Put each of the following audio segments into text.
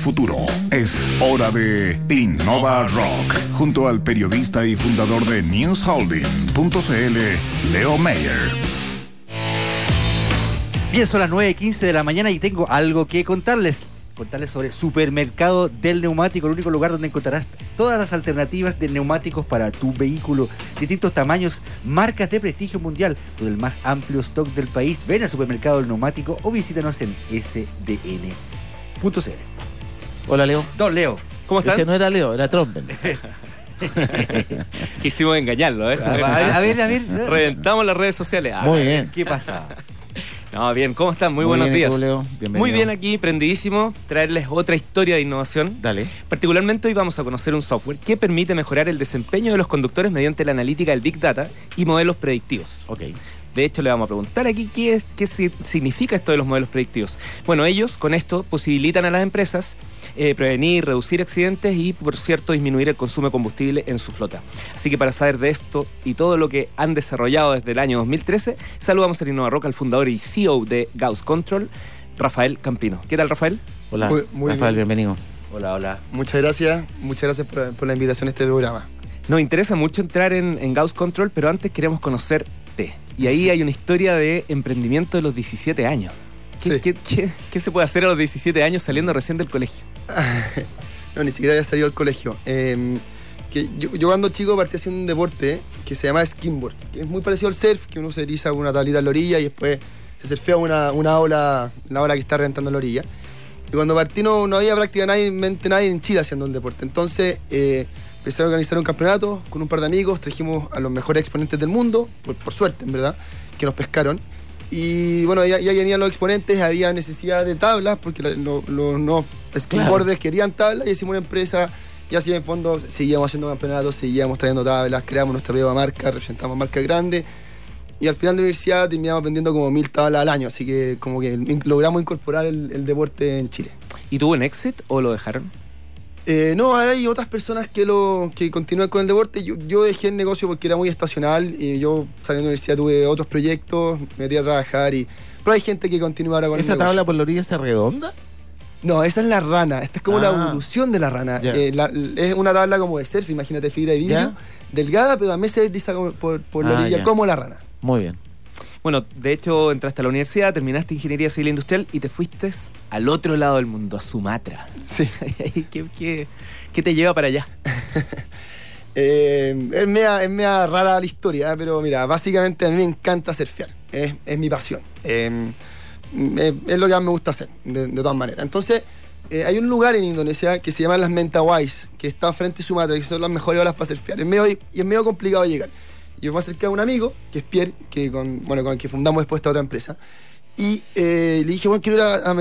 futuro. Es hora de Innova Rock, junto al periodista y fundador de newsholding.cl, Leo Mayer. Bien, son las 9.15 de la mañana y tengo algo que contarles contarles sobre Supermercado del Neumático, el único lugar donde encontrarás todas las alternativas de neumáticos para tu vehículo, distintos tamaños, marcas de prestigio mundial, con el más amplio stock del país. Ven a Supermercado del Neumático o visítanos en sdn.cl. Hola, Leo. Don Leo. ¿Cómo estás? Ese no era Leo, era Trump. Quisimos engañarlo, ¿eh? A ver, a ver, a ver. Reventamos las redes sociales. Muy bien. ¿Qué pasa? No, bien, ¿cómo están? Muy, buenos días. Muy bien aquí, prendidísimo, traerles otra historia de innovación. Dale. Particularmente hoy vamos a conocer un software que permite mejorar el desempeño de los conductores mediante la analítica del Big Data y modelos predictivos. Ok. De hecho, le vamos a preguntar aquí qué, es, qué significa esto de los modelos predictivos. Bueno, ellos con esto posibilitan a las empresas eh, prevenir, reducir accidentes y, por cierto, disminuir el consumo de combustible en su flota. Así que para saber de esto y todo lo que han desarrollado desde el año 2013, saludamos a Innova Roca, al fundador y CEO de Gauss Control, Rafael Campino. ¿Qué tal, Rafael? Hola, muy, Rafael, bienvenido. Hola, hola. Muchas gracias, muchas gracias por, la invitación a este programa. Nos interesa mucho entrar en, en Gauss Control, pero antes queremos conocer y ahí hay una historia de emprendimiento de los 17 años. ¿Qué, se puede hacer a los 17 años saliendo recién del colegio? no, ni siquiera había salido del colegio. Em, que yo, cuando chico partí haciendo un deporte que se llama skimboard, que es muy parecido al surf, que uno se eriza una tablita en la orilla y después se surfea una, una ola, la ola que está reventando la orilla. Y cuando partí no, no había prácticamente nadie en Chile haciendo un deporte. Entonces, eh, empecé a organizar un campeonato con un par de amigos, trajimos a los mejores exponentes del mundo, por, suerte, en verdad, que nos pescaron. Y bueno, ya, ya, venían los exponentes, había necesidad de tablas, porque los no skateboarders querían tablas y hicimos una empresa. Y así en fondo seguíamos haciendo campeonatos, seguíamos trayendo tablas, creamos nuestra propia marca, representamos marcas grandes. Y al final de la universidad terminamos vendiendo como mil tablas al año, así que como que logramos incorporar el, el deporte en Chile. ¿Y tuvo un éxito o lo dejaron? Eh, no, hay otras personas que lo que continúan con el deporte. Yo, dejé el negocio porque era muy estacional y yo saliendo de la universidad tuve otros proyectos, me metí a trabajar y. Pero hay gente que continúa ahora con ¿Esa tabla por la orilla está redonda? No, esa es la rana. Esta es como la ah. evolución de la rana. Eh, es una tabla como de surf, imagínate fibra de vidrio, delgada, pero también se desliza por, la ah, orilla como la rana. Muy bien. Bueno, de hecho entraste a la universidad, terminaste ingeniería civil e industrial y te fuiste al otro lado del mundo, a Sumatra. Sí. ¿Qué, te lleva para allá? eh, es, media, rara la historia, pero mira, básicamente a mí me encanta surfear. Es, es mi pasión. Em, es, lo que más me gusta hacer, de, todas maneras. Entonces, eh, hay un lugar en Indonesia que se llama las Mentawais, que está frente a Sumatra, que son las mejores olas para surfear. Es medio, y es medio complicado llegar yo me acerqué a un amigo, que es Pierre, que con, bueno, con el que fundamos después esta otra empresa. Y eh, le dije, bueno, quiero ir a, a,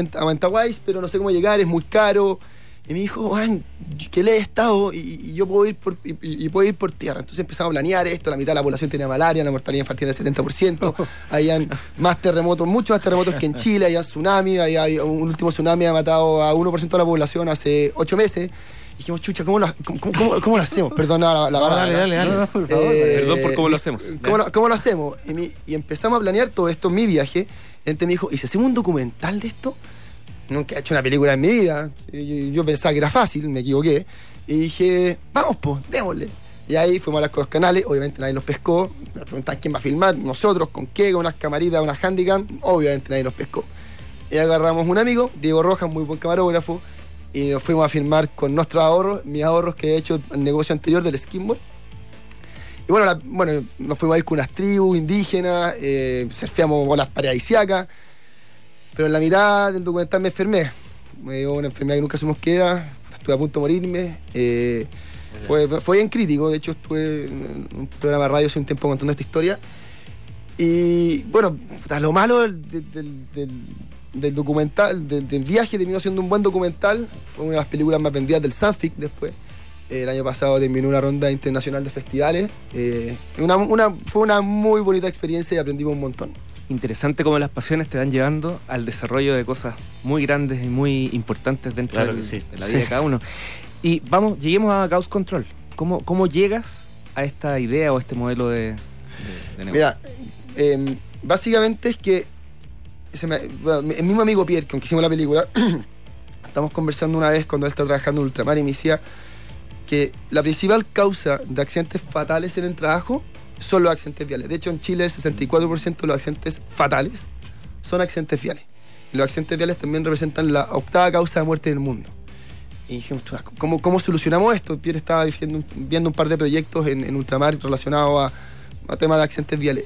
pero no sé cómo llegar, es muy caro. Y me dijo, bueno, que le he estado y, yo puedo ir por, y, puedo ir por tierra. Entonces empezamos a planear esto, la mitad de la población tenía malaria, la mortalidad infantil del 70%, habían más terremotos, muchos más terremotos que en Chile, había tsunami, había, un último tsunami ha matado a 1% de la población hace 8 meses dijimos, chucha, ¿cómo lo, cómo, lo hacemos? Perdón, la, la, Dale, dale, dale. Eh, Perdón por cómo lo hacemos. ¿Cómo lo, hacemos? Y, empezamos a planear todo esto, mi viaje. Gente me dijo, ¿y si hacemos un documental de esto? Nunca he hecho una película en mi vida. Yo, pensaba que era fácil, me equivoqué. Y dije, vamos, pues, démosle. Y ahí fuimos a los canales, obviamente nadie nos pescó. Me preguntan quién va a filmar, nosotros, con qué, con unas camaritas, unas handicam. Obviamente nadie nos pescó. Y agarramos un amigo, Diego Rojas, muy buen camarógrafo y nos fuimos a filmar con nuestros ahorros, mis ahorros que he hecho en el negocio anterior del skimboard. Y bueno, bueno, nos fuimos a ir con unas tribus indígenas, eh, surfeamos bolas paradisiacas, pero en la mitad del documental me enfermé. Me dio una enfermedad que nunca supimos qué era, estuve a punto de morirme. Eh, fue, fue, bien crítico, de hecho estuve en un programa de radio hace un tiempo contando esta historia. Y bueno, lo malo del del documental, del, viaje, terminó siendo un buen documental. Fue una de las películas más vendidas del Sanfic después. el año pasado terminó una ronda internacional de festivales. Eh, una, fue una muy bonita experiencia y aprendimos un montón. Interesante cómo las pasiones te van llevando al desarrollo de cosas muy grandes y muy importantes dentro de la vida de cada uno. Y vamos, lleguemos a Gauss Control. ¿Cómo, cómo llegas a esta idea o a este modelo de, negocio? Mira, em, básicamente es que el mismo amigo Pierre, con que hicimos la película, Estamos conversando una vez cuando él está trabajando en Ultramar y me decía que la principal causa de accidentes fatales en el trabajo son los accidentes viales. De hecho, en Chile el 64% de los accidentes fatales son accidentes viales. Y los accidentes viales también representan la octava causa de muerte del mundo. Y dijimos, ¿cómo, cómo solucionamos esto? Pierre estaba diciendo, viendo un par de proyectos en, en Ultramar relacionados a, a temas de accidentes viales.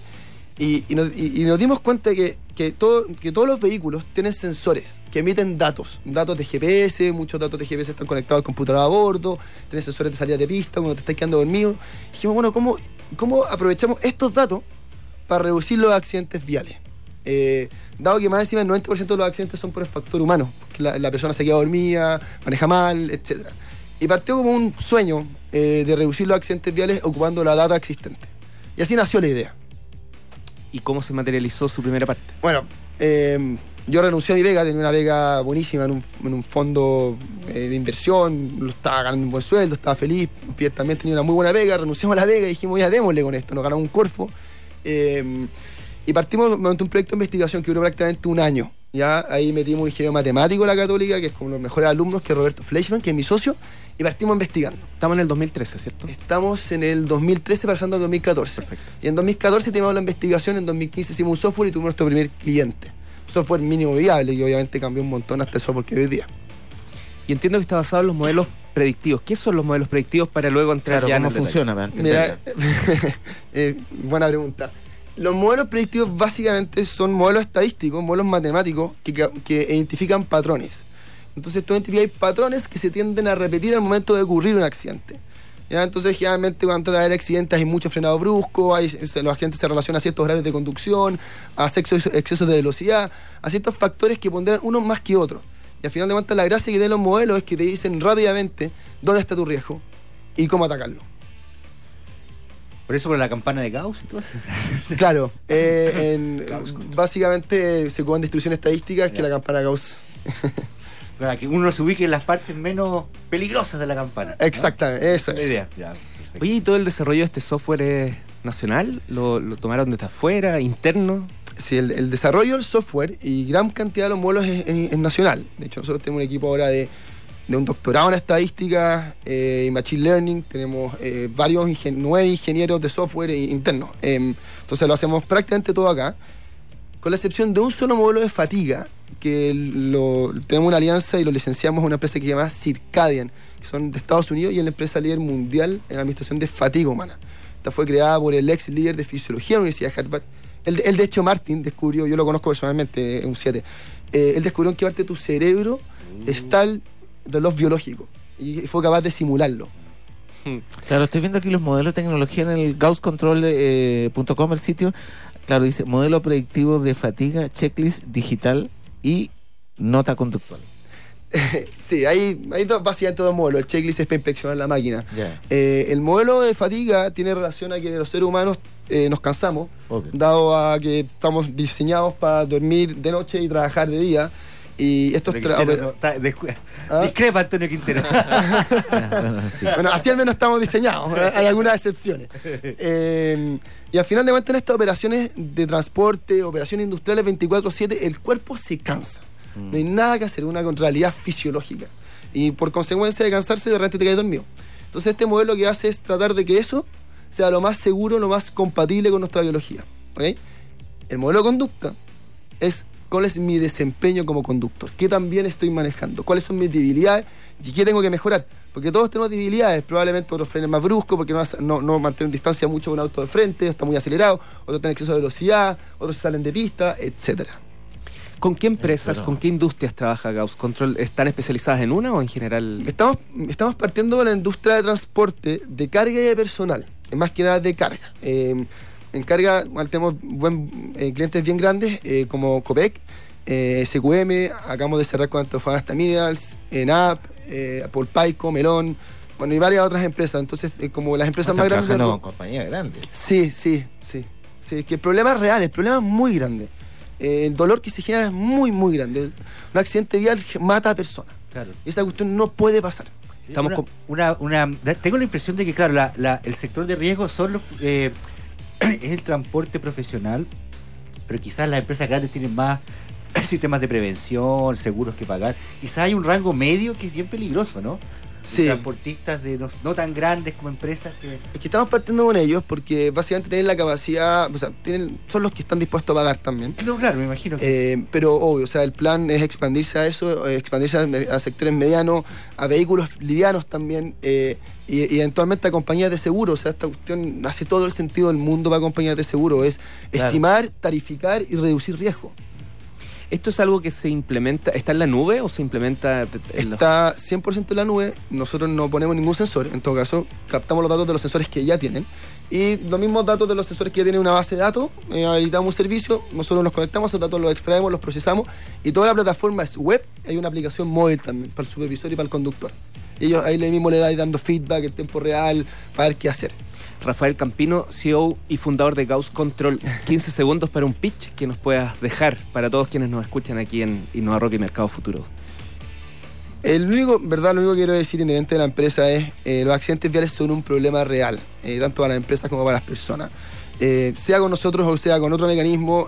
Y, y, nos, y, y, nos, dimos cuenta que, que, todo, que todos los vehículos tienen sensores que emiten datos, datos de GPS, muchos datos de GPS están conectados al computador a bordo, tienen sensores de salida de pista cuando te estás quedando dormido. Dijimos, bueno, ¿cómo, ¿cómo aprovechamos estos datos para reducir los accidentes viales? Eh, dado que más encima el 90% de los accidentes son por el factor humano, porque la, la, persona se queda dormida, maneja mal, etc. Y partió como un sueño eh, de reducir los accidentes viales ocupando la data existente. Y así nació la idea. ¿Y cómo se materializó su primera parte? Bueno, eh, yo renuncié a mi Vega, tenía una Vega buenísima en un, en un fondo eh, de inversión, lo estaba ganando un buen sueldo, estaba feliz. Pierre también tenía una muy buena Vega, renunciamos a la Vega y dijimos, ya démosle con esto, nos ganamos un Corfo. Eh, y partimos monté un proyecto de investigación que duró prácticamente un año. Ya ahí metimos un ingeniero matemático de la Católica, que es como los mejores alumnos, que es Roberto Fleischmann, que es mi socio, y partimos investigando. Estamos en el 2013, ¿cierto? Estamos en el 2013 pasando al 2014. Perfecto. Y en 2014 teníamos la investigación, en 2015 hicimos un software y tuvimos nuestro primer cliente. Software mínimo viable, que obviamente cambió un montón hasta el software que hoy día. Y entiendo que está basado en los modelos predictivos. ¿Qué son los modelos predictivos para luego entrar claro, ya ¿cómo en el funciona? Mira, eh, buena pregunta. Los modelos predictivos básicamente son modelos estadísticos, modelos matemáticos que, que identifican patrones. Entonces tú identificas patrones que se tienden a repetir al momento de ocurrir un accidente. ¿Ya? Entonces, generalmente cuando trata de haber accidentes hay mucho frenado brusco, hay, los agentes se relacionan a ciertos horarios de conducción, a excesos de velocidad, a ciertos factores que pondrán unos más que otros. Y al final de cuentas la gracia que tienen los modelos es que te dicen rápidamente dónde está tu riesgo y cómo atacarlo. Por eso con la campana de Gauss y todo eso. Claro, eh, en, básicamente se ocupan de instrucciones estadísticas que la campana de Gauss. Para que uno se ubique en las partes menos peligrosas de la campana. ¿no? Exactamente, esa la es. idea. Ya, Oye, ¿y todo el desarrollo de este software es nacional? ¿Lo, lo tomaron desde afuera, interno? Sí, el, el, desarrollo del software y gran cantidad de los modelos es, es, es nacional. De hecho, nosotros tenemos un equipo ahora de, de un doctorado en estadística y eh, machine learning. Tenemos eh, varios ingen nueve ingenieros de software internos. Eh, entonces lo hacemos prácticamente todo acá, con la excepción de un solo modelo de fatiga, que lo, tenemos una alianza y lo licenciamos a una empresa que se llama Circadian, que son de Estados Unidos y es la empresa líder mundial en la administración de fatiga humana. Esta fue creada por el ex líder de fisiología de la Universidad de Harvard. Él, él de hecho, Martin descubrió, yo lo conozco personalmente, un 7, eh, él descubrió en qué parte de tu cerebro mm. está el reloj biológico y fue capaz de simularlo. Claro, estoy viendo aquí los modelos de tecnología en el gausscontrol.com, eh, el sitio. Claro, dice modelo predictivo de fatiga, checklist digital y nota conductual. sí, hay, hay dos, básicamente dos modelos. El checklist es para inspeccionar la máquina. Yeah. Eh, el modelo de fatiga tiene relación a que los seres humanos eh, nos cansamos, okay. dado a que estamos diseñados para dormir de noche y trabajar de día. Y estos no, está, ¿Ah? Discrepa Antonio Quintero. bueno, así al menos estamos diseñados. Hay algunas excepciones. Eh, y al final de cuentas, en estas operaciones de transporte, operaciones industriales 24-7, el cuerpo se cansa. Mm. No hay nada que hacer, una contrariedad fisiológica. Y por consecuencia de cansarse, de repente te caes dormido. Entonces, este modelo que hace es tratar de que eso sea lo más seguro, lo más compatible con nuestra biología. ¿okay? El modelo de conducta es cuál es mi desempeño como conductor, qué también estoy manejando, cuáles son mis debilidades y qué tengo que mejorar. Porque todos tenemos debilidades, probablemente otros frenen más bruscos porque no, no, no mantienen distancia mucho con un auto de frente, está muy acelerado, otros tienen exceso de velocidad, otros salen de pista, etcétera. ¿Con qué empresas, con qué industrias trabaja Gauss Control? ¿Están especializadas en una o en general? Estamos, estamos partiendo de la industria de transporte de carga y de personal, más que nada de carga. Eh, en carga bueno, tenemos buen, eh, clientes bien grandes eh, como Copec, eh, SQM, acabamos de cerrar con Antofagasta Minerals, ENAP, eh, Polpaico, Melón, bueno, y varias otras empresas. Entonces, como las empresas más grandes. No, compañías grandes. Sí, sí, sí. Sí, es que el problema es real, el problema es muy grande. el dolor que se genera es muy, muy grande. Un accidente vial mata a personas. Claro. Y esa cuestión no puede pasar. Estamos una, una, una, tengo la impresión de que, claro, la, la, el sector de riesgo son los, eh, es el transporte profesional, pero quizás las empresas grandes tienen más sistemas de prevención, seguros que pagar. Quizás hay un rango medio que es bien peligroso, ¿no? Sí. Transportistas de no, no tan grandes como empresas que. Es que estamos partiendo con ellos porque básicamente tienen la capacidad, o sea, tienen, son los que están dispuestos a pagar también. No, claro, me imagino. que- Eh, pero obvio, o sea, el plan es expandirse a eso, eh, expandirse a, a sectores medianos, a vehículos livianos también, eh, y, y eventualmente a compañías de seguro. O sea, esta cuestión hace todo el sentido del mundo para compañías de seguro, es Claro. estimar, tarificar y reducir riesgo. ¿Esto es algo que se implementa, está en la nube o se implementa en Está 100% en la nube, nosotros no ponemos ningún sensor, en todo caso, captamos los datos de los sensores que ya tienen. Y los mismos datos de los sensores que ya tienen una base de datos, eh, habilitamos un servicio, nosotros nos conectamos, esos datos los extraemos, los procesamos, y toda la plataforma es web, hay una aplicación móvil también para el supervisor y para el conductor. Ellos ahí mismo le dais dando feedback en tiempo real para ver qué hacer. Rafael Campino, CEO y fundador de Gauss Control. 15 segundos para un pitch que nos puedas dejar para todos quienes nos escuchan aquí en Innova Rock y Mercado Futuro. El único, verdad, lo único que quiero decir independiente de la empresa es eh, los accidentes viales son un problema real, eh, tanto para las empresas como para las personas. Eh, sea con nosotros o sea con otro mecanismo,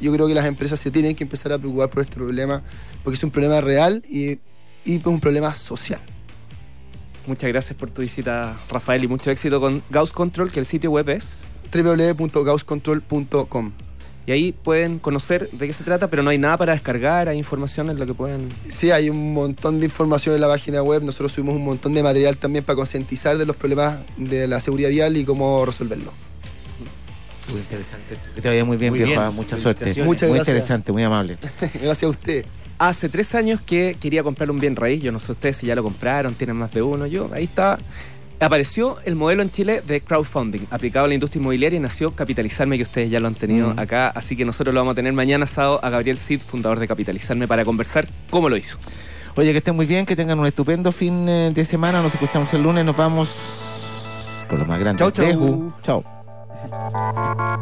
yo creo que las empresas se tienen que empezar a preocupar por este problema, porque es un problema real y, y un problema social. Muchas gracias por tu visita, Rafael, y mucho éxito con Gauss Control, que el sitio web es. www.gausscontrol.com Y ahí pueden conocer de qué se trata, pero no hay nada para descargar, hay información en lo que pueden. Sí, hay un montón de información en la página web. Nosotros subimos un montón de material también para concientizar de los problemas de la seguridad vial y cómo resolverlo. Muy interesante. Que te vaya muy bien, Muy viejo. bien. Mucha suerte. Muchas muy gracias. interesante, muy amable. Gracias a usted. Hace tres años que quería comprar un bien raíz. Yo no sé ustedes si ya lo compraron, tienen más de uno. Yo, ahí está. Apareció el modelo en Chile de crowdfunding aplicado a la industria inmobiliaria y nació Capitalizarme, que ustedes ya lo han tenido Mm. acá. Así que nosotros lo vamos a tener mañana sábado a Gabriel Cid, fundador de Capitalizarme, para conversar cómo lo hizo. Oye, que estén muy bien, que tengan un estupendo fin eh, de semana. Nos escuchamos el lunes, nos vamos con lo más grande. Chau, chau. Chao.